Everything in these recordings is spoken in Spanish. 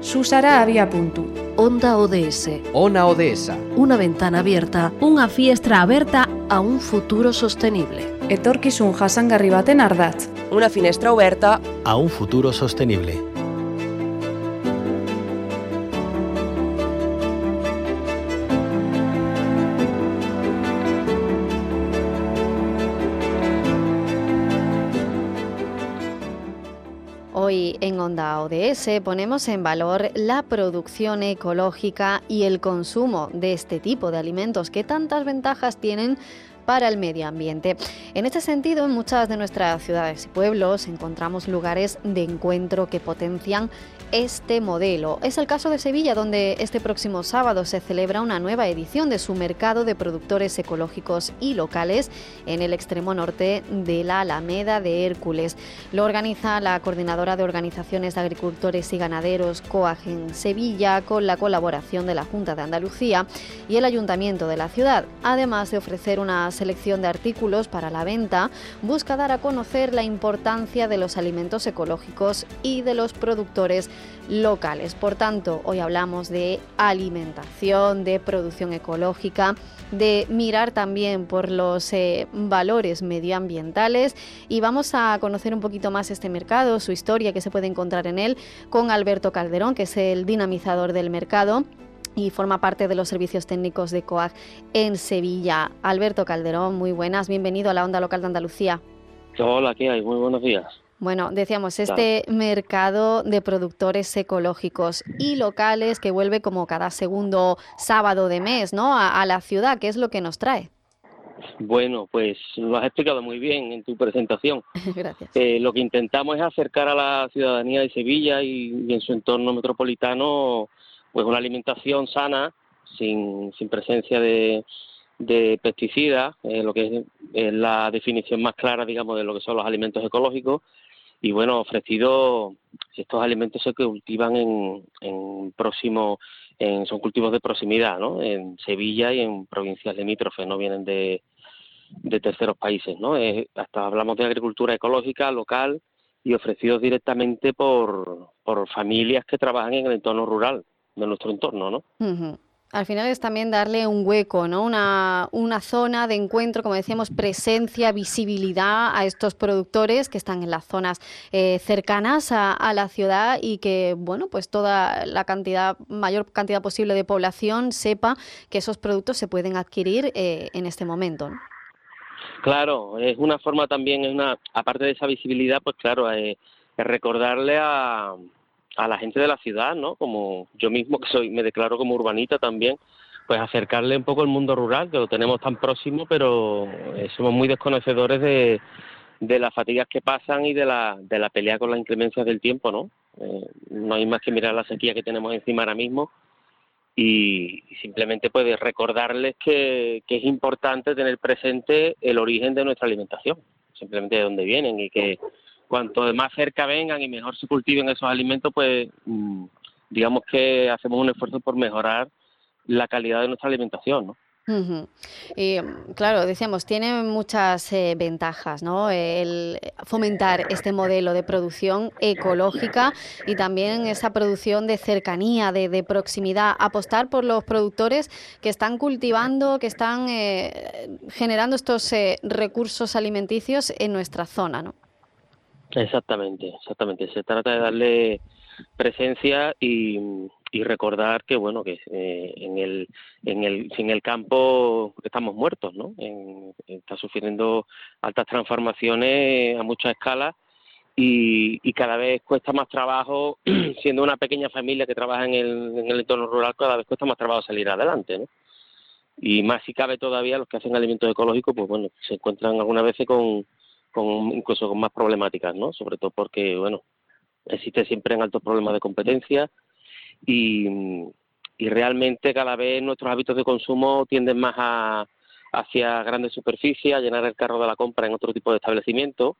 Susara punto. Onda ODS. Ona ODS. Una ventana abierta. Una fiestra abierta a un futuro sostenible. Etorkizun jasangarri baten ardatz. Una finestra oberta a un futuro sostenible. Ponemos en valor la producción ecológica y el consumo de este tipo de alimentos que tantas ventajas tienen para el medio ambiente. En este sentido, en muchas de nuestras ciudades y pueblos encontramos lugares de encuentro que potencian este modelo. Es el caso de Sevilla, donde este próximo sábado se celebra una nueva edición de su mercado de productores ecológicos y locales en el extremo norte de la Alameda de Hércules. Lo organiza la Coordinadora de Organizaciones de Agricultores y Ganaderos COAGEN Sevilla con la colaboración de la Junta de Andalucía y el Ayuntamiento de la ciudad. Además de ofrecer una selección de artículos para la venta, busca dar a conocer la importancia de los alimentos ecológicos y de los productores locales. Por tanto, hoy hablamos de alimentación, de producción ecológica, de mirar también por los eh, valores medioambientales y vamos a conocer un poquito más este mercado, su historia que se puede encontrar en él con Alberto Calderón, que es el dinamizador del mercado y forma parte de los servicios técnicos de COAG en Sevilla. Alberto Calderón, muy buenas, bienvenido a la Onda Local de Andalucía. Hola, ¿qué hay? Muy buenos días. Bueno, decíamos, este mercado de productores ecológicos y locales que vuelve como cada segundo sábado de mes, ¿no? A, la ciudad, ¿qué es lo que nos trae? Bueno, pues lo has explicado muy bien en tu presentación. Gracias. Eh, lo que intentamos es acercar a la ciudadanía de Sevilla y, en su entorno metropolitano pues una alimentación sana, sin, sin presencia de, de pesticidas, eh, lo que es, la definición más clara, digamos, de lo que son los alimentos ecológicos, y bueno, ofrecido, estos alimentos se cultivan en, en próximo, en, son cultivos de proximidad, ¿no? En Sevilla y en provincias limítrofes, no vienen de, de terceros países, ¿no? hasta hablamos de agricultura ecológica, local, y ofrecidos directamente por, por familias que trabajan en el entorno rural de nuestro entorno, ¿no? Al final es también darle un hueco, ¿no? Una, una zona de encuentro, como decíamos, presencia, visibilidad a estos productores que están en las zonas eh, cercanas a, la ciudad y que, bueno, pues toda la cantidad, mayor cantidad posible de población sepa que esos productos se pueden adquirir eh, en este momento. Claro, es una forma también, es una, aparte de esa visibilidad, pues claro, es recordarle a a la gente de la ciudad, ¿no? Como yo mismo que soy, me declaro como urbanita también, pues acercarle un poco el mundo rural, que lo tenemos tan próximo, pero eh, somos muy desconocedores de, de las fatigas que pasan y de la, de la pelea con las inclemencias del tiempo, ¿no? Eh, no hay más que mirar la sequía que tenemos encima ahora mismo y, simplemente puede recordarles que, que es importante tener presente el origen de nuestra alimentación, simplemente de dónde vienen y que cuanto más cerca vengan y mejor se cultiven esos alimentos, pues mm, digamos que hacemos un esfuerzo por mejorar la calidad de nuestra alimentación, ¿no? y, claro, decíamos, tiene muchas eh, ventajas, ¿no? El fomentar este modelo de producción ecológica y también esa producción de cercanía, de, proximidad, apostar por los productores que están cultivando, que están eh, generando estos eh, recursos alimenticios en nuestra zona, ¿no? Exactamente, exactamente. Se trata de darle presencia y, recordar que bueno que eh, en el en el sin el campo estamos muertos, ¿no? está sufriendo altas transformaciones a mucha escala y, y cada vez cuesta más trabajo, siendo una pequeña familia que trabaja en el, en el entorno rural, cada vez cuesta más trabajo salir adelante, ¿no? Y más si cabe todavía los que hacen alimentos ecológicos, pues bueno, se encuentran algunas veces con con incluso con más problemáticas, ¿no? Sobre todo porque, bueno, existe siempre en altos problemas de competencia y, realmente cada vez nuestros hábitos de consumo tienden más a, hacia grandes superficies, a llenar el carro de la compra en otro tipo de establecimiento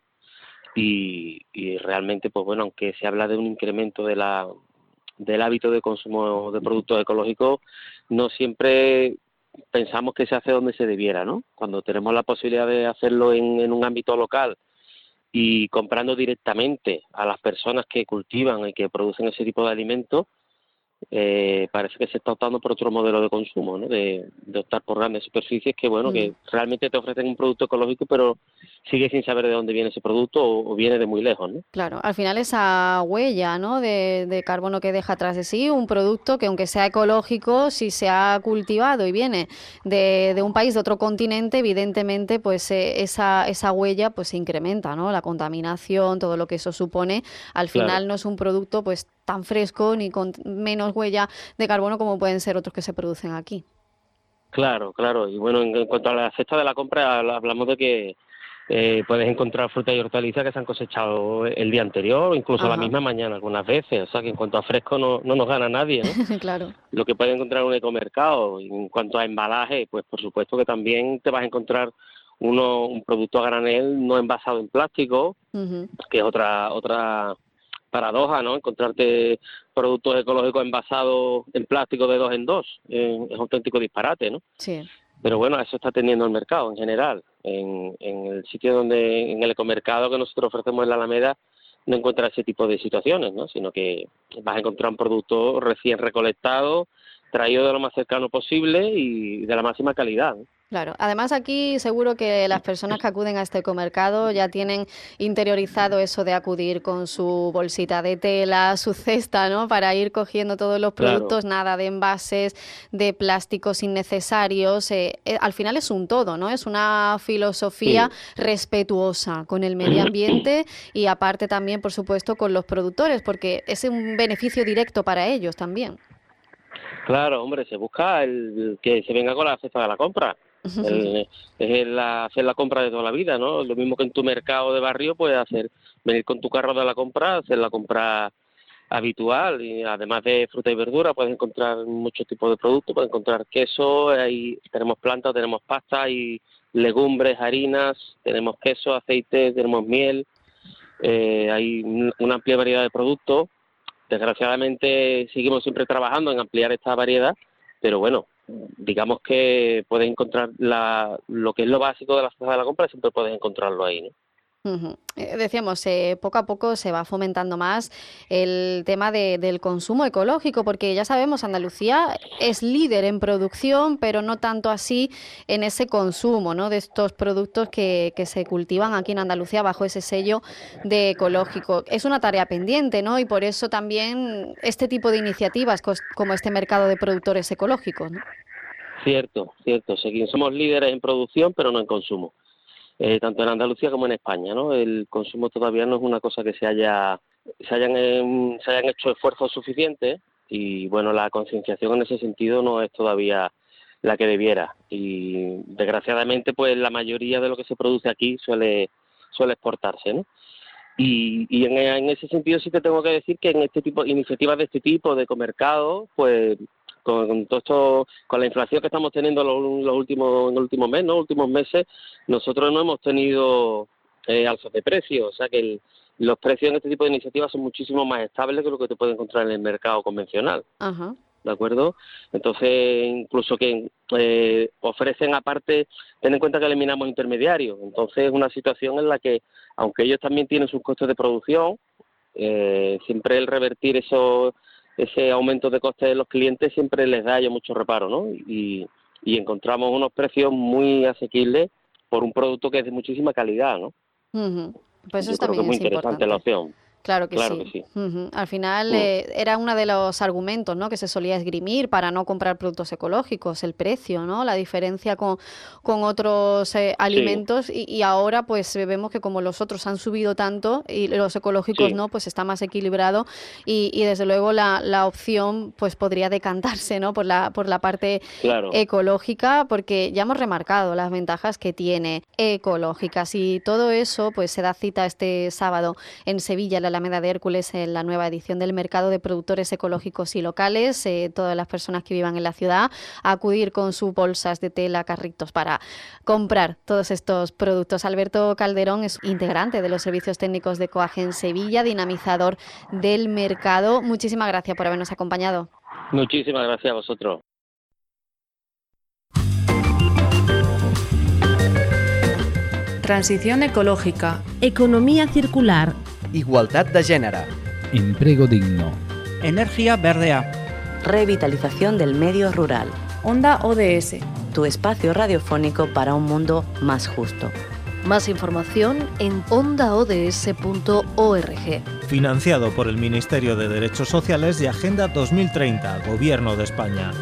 y, y realmente, pues bueno, aunque se habla de un incremento de la, del hábito de consumo de productos ecológicos, no siempre pensamos que se hace donde se debiera, ¿no? Cuando tenemos la posibilidad de hacerlo en, un ámbito local y comprando directamente a las personas que cultivan y que producen ese tipo de alimentos, eh, parece que se está optando por otro modelo de consumo, ¿no? de, optar por grandes superficies que, bueno, que mm. realmente te ofrecen un producto ecológico, pero sigue sin saber de dónde viene ese producto o, viene de muy lejos. ¿no? Claro, al final esa huella ¿no? de, carbono que deja atrás de sí, un producto que aunque sea ecológico, si se ha cultivado y viene de, un país, de otro continente, evidentemente pues eh, esa, esa huella pues se incrementa, ¿no? la contaminación, todo lo que eso supone, al final no es un producto pues tan fresco ni con menos huella de carbono como pueden ser otros que se producen aquí. Claro, claro. Y bueno, en, cuanto a la cesta de la compra, hablamos de que eh, puedes encontrar fruta y hortalizas que se han cosechado el día anterior o incluso la misma mañana algunas veces. O sea que en cuanto a fresco no, no nos gana nadie. ¿no? claro. Lo que puedes encontrar en un ecomercado. En cuanto a embalaje, pues por supuesto que también te vas a encontrar uno, un producto a granel no envasado en plástico, que es otra otra paradoja, ¿no? Encontrarte productos ecológicos envasados en plástico de dos en dos es un auténtico disparate, ¿no? Sí. Pero bueno, eso está teniendo el mercado en general. En, en el sitio donde, en el ecomercado que nosotros ofrecemos en la Alameda, no encuentras ese tipo de situaciones, ¿no? Sino que vas a encontrar un producto recién recolectado, traído de lo más cercano posible y de la máxima calidad. Claro, además aquí seguro que las personas que acuden a este ecomercado ya tienen interiorizado eso de acudir con su bolsita de tela, su cesta, ¿no? Para ir cogiendo todos los productos, nada de envases, de plásticos innecesarios. Eh, eh, al final es un todo, ¿no? Es una filosofía respetuosa con el medio ambiente y aparte también, por supuesto, con los productores, porque es un beneficio directo para ellos también. Claro, hombre, se busca el que se venga con la cesta de la compra es la, hacer la compra de toda la vida, ¿no? Lo mismo que en tu mercado de barrio puedes hacer, venir con tu carro de la compra, hacer la compra habitual y además de fruta y verdura puedes encontrar muchos tipos de productos, puedes encontrar queso, ahí tenemos plantas, tenemos pasta y legumbres, harinas, tenemos queso, aceite, tenemos miel, eh, hay una amplia variedad de productos. Desgraciadamente seguimos siempre trabajando en ampliar esta variedad, pero bueno, digamos que puedes encontrar la, lo que es lo básico de la de la compra, siempre puedes encontrarlo ahí, ¿no? Eh, decíamos, eh, poco a poco se va fomentando más el tema del consumo ecológico, porque ya sabemos, Andalucía es líder en producción, pero no tanto así en ese consumo ¿no? de estos productos que, que se cultivan aquí en Andalucía bajo ese sello de ecológico. Es una tarea pendiente, ¿no? Y por eso también este tipo de iniciativas, como este mercado de productores ecológicos, ¿no? Cierto, cierto. Somos líderes en producción, pero no en consumo. Eh, tanto en Andalucía como en España, ¿no? El consumo todavía no es una cosa que se haya se hayan em, se hayan hecho esfuerzos suficientes y bueno, la concienciación en ese sentido no es todavía la que debiera y desgraciadamente pues la mayoría de lo que se produce aquí suele suele exportarse, ¿no? Y, y en, en, ese sentido sí te tengo que decir que en este tipo iniciativas de este tipo de comercado pues con, todo esto, con la inflación que estamos teniendo los, últimos, en el último mes, ¿no? últimos meses, nosotros no hemos tenido eh, alzas de precios, o sea que los precios en este tipo de iniciativas son muchísimo más estables que lo que te puede encontrar en el mercado convencional. ¿De acuerdo? Entonces, incluso que eh, ofrecen aparte, ten en cuenta que eliminamos intermediarios. Entonces, es una situación en la que, aunque ellos también tienen sus costes de producción, eh, siempre el revertir esos ese aumento de costes de los clientes siempre les da ya mucho reparo, ¿no? Y, y encontramos unos precios muy asequibles por un producto que es de muchísima calidad, ¿no? Pues eso también es muy interesante la opción. Claro que sí. Al final eh, era uno de los argumentos ¿no? que se solía esgrimir para no comprar productos ecológicos, el precio, ¿no? la diferencia con, con otros eh, alimentos. Y, ahora pues vemos que como los otros han subido tanto y los ecológicos no, pues está más equilibrado. Y, y desde luego la, la, opción pues podría decantarse ¿no? por, la, por la parte ecológica porque ya hemos remarcado las ventajas que tiene ecológicas y todo eso pues se da cita este sábado en Sevilla, la Alameda de Hércules en la nueva edición del mercado de productores ecológicos y locales. Eh, todas las personas que vivan en la ciudad a acudir con sus bolsas de tela, carritos para comprar todos estos productos. Alberto Calderón es integrante de los servicios técnicos de Coagen Sevilla, dinamizador del mercado. Muchísimas gracias por habernos acompañado. Muchísimas gracias a vosotros. Transición ecológica. Economía circular. Igualdad de género. Empleo digno. Energía verdea. Revitalización del medio rural. Onda ODS. Tu espacio radiofónico para un mundo más justo. Más información en ondaods.org. Financiado por el Ministerio de Derechos Sociales y Agenda 2030, Gobierno de España.